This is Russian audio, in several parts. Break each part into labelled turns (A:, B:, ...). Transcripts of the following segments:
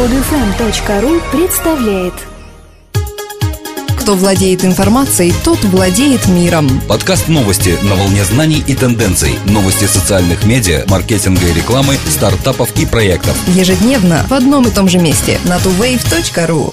A: Podfm.ru представляет
B: Кто владеет информацией, тот владеет миром.
C: Подкаст новости на волне знаний и тенденций. Новости социальных медиа, маркетинга и рекламы, стартапов и проектов.
B: Ежедневно в одном и том же месте на tuwave.ru.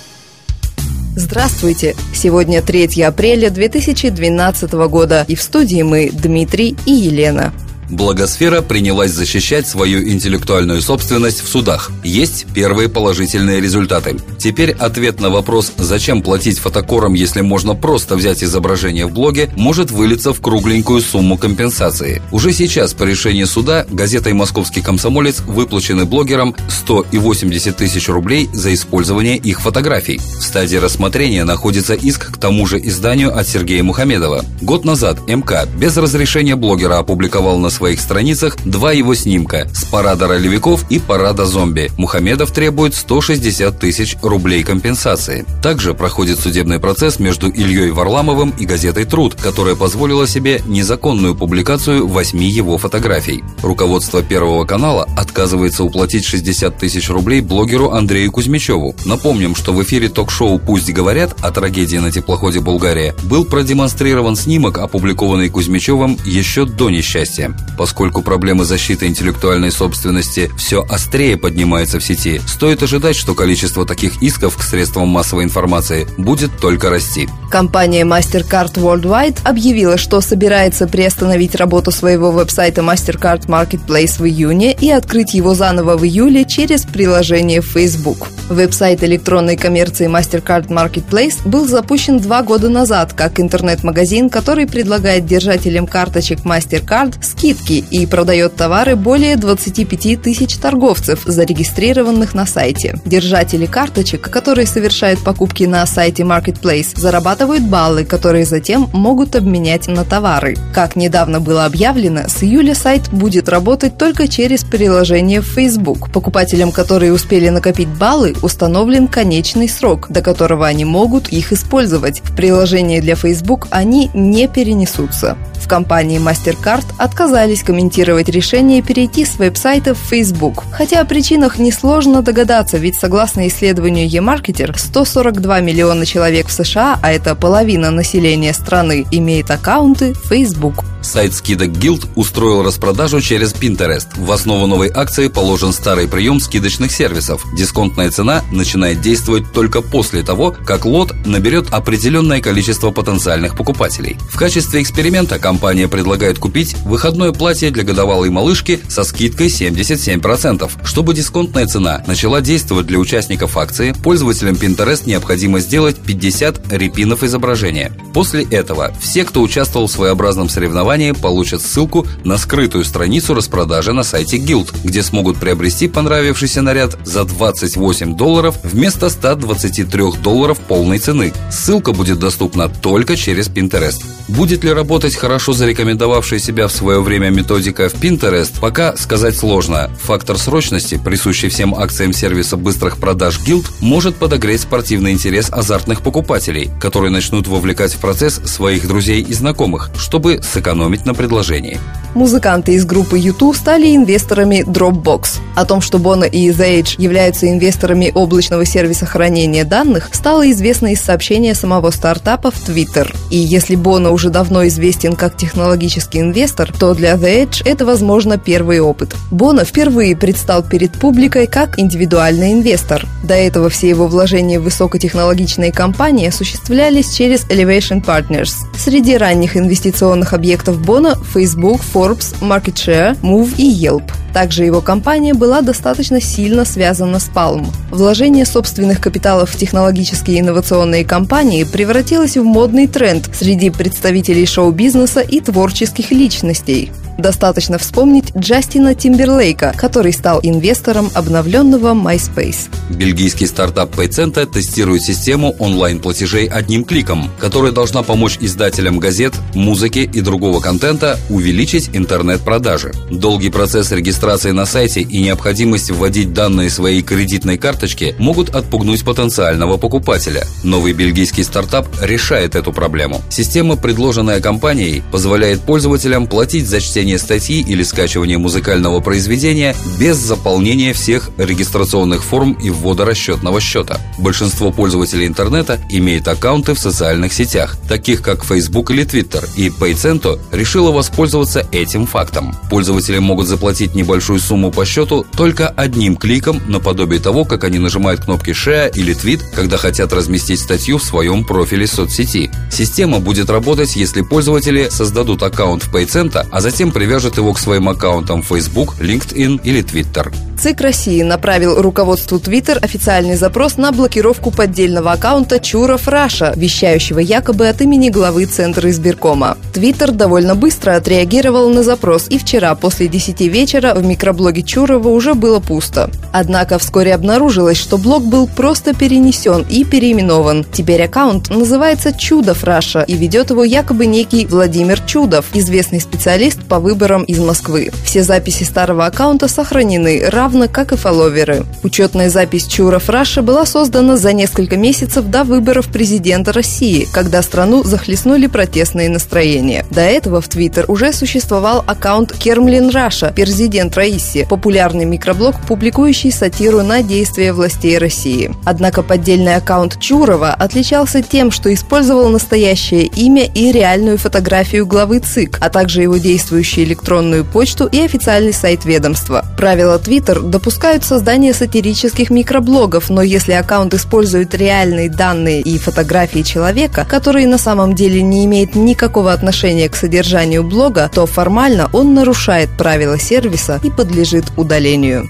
B: Здравствуйте! Сегодня 3 апреля 2012 года и в студии мы Дмитрий и Елена.
C: Благосфера принялась защищать свою интеллектуальную собственность в судах. Есть первые положительные результаты. Теперь ответ на вопрос, зачем платить фотокорам, если можно просто взять изображение в блоге, может вылиться в кругленькую сумму компенсации. Уже сейчас по решению суда газетой «Московский комсомолец» выплачены блогерам 100 и 80 тысяч рублей за использование их фотографий. В стадии рассмотрения находится иск к тому же изданию от Сергея Мухамедова. Год назад МК без разрешения блогера опубликовал на своих страницах два его снимка с парада ролевиков и парада зомби. Мухамедов требует 160 тысяч рублей компенсации. Также проходит судебный процесс между Ильей Варламовым и газетой «Труд», которая позволила себе незаконную публикацию восьми его фотографий. Руководство Первого канала отказывается уплатить 60 тысяч рублей блогеру Андрею Кузьмичеву. Напомним, что в эфире ток-шоу «Пусть говорят» о трагедии на теплоходе «Болгария» был продемонстрирован снимок, опубликованный Кузьмичевым еще до несчастья. Поскольку проблемы защиты интеллектуальной собственности все острее поднимаются в сети, стоит ожидать, что количество таких исков к средствам массовой информации будет только расти.
B: Компания MasterCard Worldwide объявила, что собирается приостановить работу своего веб-сайта MasterCard Marketplace в июне и открыть его заново в июле через приложение Facebook. Веб-сайт электронной коммерции MasterCard Marketplace был запущен два года назад как интернет-магазин, который предлагает держателям карточек MasterCard скидки и продает товары более 25 тысяч торговцев, зарегистрированных на сайте. Держатели карточек, которые совершают покупки на сайте Marketplace, зарабатывают баллы, которые затем могут обменять на товары. Как недавно было объявлено, с июля сайт будет работать только через приложение в Facebook. Покупателям, которые успели накопить баллы, установлен конечный срок, до которого они могут их использовать. В приложении для Facebook они не перенесутся. В компании MasterCard отказались комментировать решение перейти с веб-сайта в Facebook. Хотя о причинах несложно догадаться, ведь согласно исследованию eMarketer, 142 миллиона человек в США, а это половина населения страны, имеет аккаунты Facebook.
C: Сайт скидок Guild устроил распродажу через Pinterest. В основу новой акции положен старый прием скидочных сервисов. Дисконтная цена начинает действовать только после того, как лот наберет определенное количество потенциальных покупателей. В качестве эксперимента компания предлагает купить выходное платье для годовалой малышки со скидкой 77%. Чтобы дисконтная цена начала действовать для участников акции, пользователям Pinterest необходимо сделать 50 репинов изображения. После этого все, кто участвовал в своеобразном соревновании, получат ссылку на скрытую страницу распродажи на сайте Guild, где смогут приобрести понравившийся наряд за 28 долларов вместо 123 долларов полной цены. Ссылка будет доступна только через Pinterest. Будет ли работать хорошо зарекомендовавшая себя в свое время методика в Pinterest, пока сказать сложно. Фактор срочности, присущий всем акциям сервиса быстрых продаж Guild, может подогреть спортивный интерес азартных покупателей, которые начнут вовлекать в процесс своих друзей и знакомых, чтобы сэкономить на предложении.
B: Музыканты из группы YouTube стали инвесторами Dropbox. О том, что Bono и The Age являются инвесторами облачного сервиса хранения данных, стало известно из сообщения самого стартапа в Twitter. И если Bono уже давно известен как технологический инвестор, то для The Edge это, возможно, первый опыт. Боно впервые предстал перед публикой как индивидуальный инвестор. До этого все его вложения в высокотехнологичные компании осуществлялись через Elevation Partners. Среди ранних инвестиционных объектов Боно – Facebook, Forbes, MarketShare, Move и Yelp. Также его компания была достаточно сильно связана с Palm. Вложение собственных капиталов в технологические инновационные компании превратилось в модный тренд среди представителей шоу-бизнеса и творческих личностей. Достаточно вспомнить Джастина Тимберлейка, который стал инвестором обновленного MySpace.
C: Бельгийский стартап PayCenter тестирует систему онлайн-платежей одним кликом, которая должна помочь издателям газет, музыки и другого контента увеличить интернет-продажи. Долгий процесс регистрации на сайте и необходимость вводить данные своей кредитной карточки могут отпугнуть потенциального покупателя. Новый бельгийский стартап решает эту проблему. Система, предложенная компанией, позволяет пользователям платить за чтение размещения статьи или скачивания музыкального произведения без заполнения всех регистрационных форм и ввода расчетного счета. Большинство пользователей интернета имеет аккаунты в социальных сетях, таких как Facebook или Twitter, и PayCento решила воспользоваться этим фактом. Пользователи могут заплатить небольшую сумму по счету только одним кликом, наподобие того, как они нажимают кнопки Share или Tweet, когда хотят разместить статью в своем профиле соцсети. Система будет работать, если пользователи создадут аккаунт в PayCento, а затем привяжут его к своим аккаунтам Facebook, LinkedIn или Twitter.
B: ЦИК России направил руководству Twitter официальный запрос на блокировку поддельного аккаунта Чуров Раша, вещающего якобы от имени главы Центра избиркома. Twitter довольно быстро отреагировал на запрос, и вчера после 10 вечера в микроблоге Чурова уже было пусто. Однако вскоре обнаружилось, что блог был просто перенесен и переименован. Теперь аккаунт называется Чудов Russia и ведет его якобы некий Владимир Чудов, известный специалист по выборам из Москвы. Все записи старого аккаунта сохранены, равно как и фолловеры. Учетная запись Чуров Russia была создана за несколько месяцев до выборов президента России, когда страну захлестнули протестные настроения. До этого в Твиттер уже существовал аккаунт Kermlin Russia, президент Роисси, популярный микроблог, публикующий сатиру на действия властей России. Однако поддельный аккаунт Чурова отличался тем, что использовал настоящее имя и реальную фотографию главы ЦИК, а также его действующую электронную почту и официальный сайт ведомства. Правила Твиттер допускают создание сатирических микроблогов, но если аккаунт использует реальные данные и фотографии человека, которые на самом деле не имеют никакого отношения к содержанию блога, то формально он нарушает правила сервиса и подлежит удалению.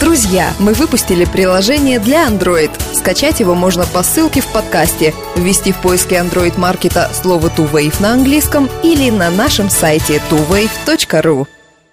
B: Друзья, мы выпустили приложение для Android. Скачать его можно по ссылке в подкасте, ввести в поиске Android маркета слово TuWave на английском или на нашем сайте tuwave.ru.